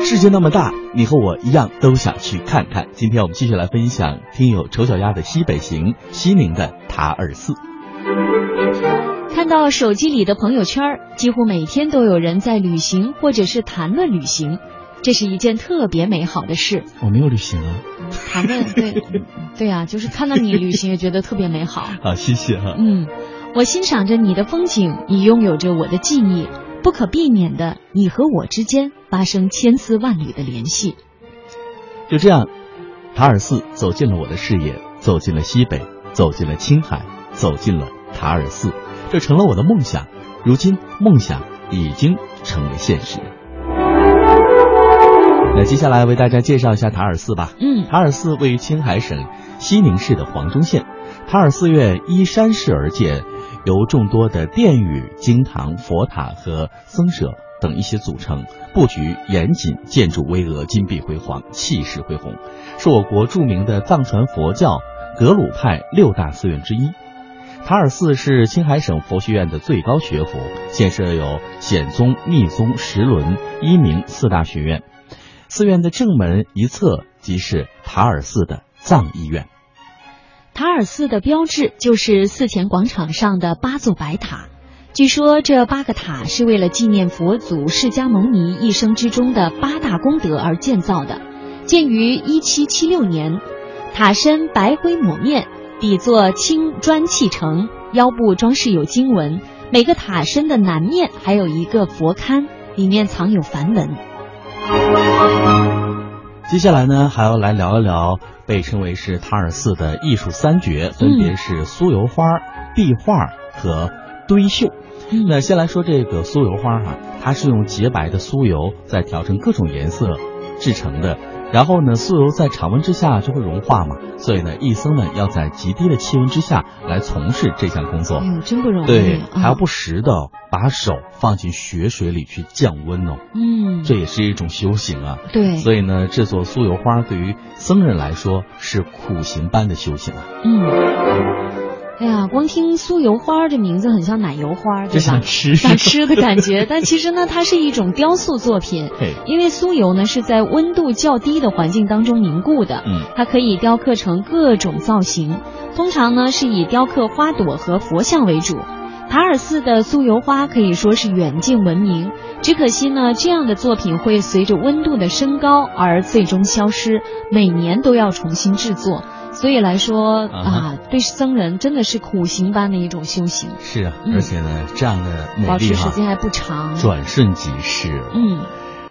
世界那么大，你和我一样都想去看看。今天我们继续来分享听友丑小鸭的西北行，西宁的塔尔寺。看到手机里的朋友圈，几乎每天都有人在旅行或者是谈论旅行，这是一件特别美好的事。我没有旅行啊，谈论对 对啊，就是看到你旅行也觉得特别美好。好，谢谢哈。嗯，我欣赏着你的风景，你拥有着我的记忆，不可避免的，你和我之间发生千丝万缕的联系。就这样，塔尔寺走进了我的视野，走进了西北，走进了青海，走进了塔尔寺。这成了我的梦想，如今梦想已经成为现实。那接下来为大家介绍一下塔尔寺吧。嗯，塔尔寺位于青海省西宁市的黄忠县。塔尔寺院依山势而建，由众多的殿宇、经堂、佛塔和僧舍等一些组成，布局严谨，建筑巍峨，金碧辉煌，气势恢宏，是我国著名的藏传佛教格鲁派六大寺院之一。塔尔寺是青海省佛学院的最高学府，建设有显宗、密宗、十轮、一明四大学院。寺院的正门一侧即是塔尔寺的藏医院。塔尔寺的标志就是寺前广场上的八座白塔。据说这八个塔是为了纪念佛祖释迦牟尼一生之中的八大功德而建造的，建于一七七六年。塔身白灰抹面。底座青砖砌成，腰部装饰有经文。每个塔身的南面还有一个佛龛，里面藏有梵文。接下来呢，还要来聊一聊被称为是塔尔寺的艺术三绝，分别是酥油花、壁画和堆绣。那先来说这个酥油花哈，它是用洁白的酥油再调成各种颜色制成的。然后呢，酥油在常温之下就会融化嘛，所以呢，义僧们要在极低的气温之下来从事这项工作。哎呦，真不容易。对，还要不时的把手放进血水里去降温哦。嗯，这也是一种修行啊。对。所以呢，制作酥油花对于僧人来说是苦行般的修行啊。嗯。哎呀，光听酥油花这名字很像奶油花，对吧？想吃，想吃的感觉。但其实呢，它是一种雕塑作品。因为酥油呢是在温度较低的环境当中凝固的，嗯，它可以雕刻成各种造型。通常呢是以雕刻花朵和佛像为主。塔尔寺的酥油花可以说是远近闻名，只可惜呢，这样的作品会随着温度的升高而最终消失，每年都要重新制作。所以来说啊，对僧人真的是苦行般的一种修行。是啊，而且呢，这样的美丽保持时间还不长，转瞬即逝。嗯，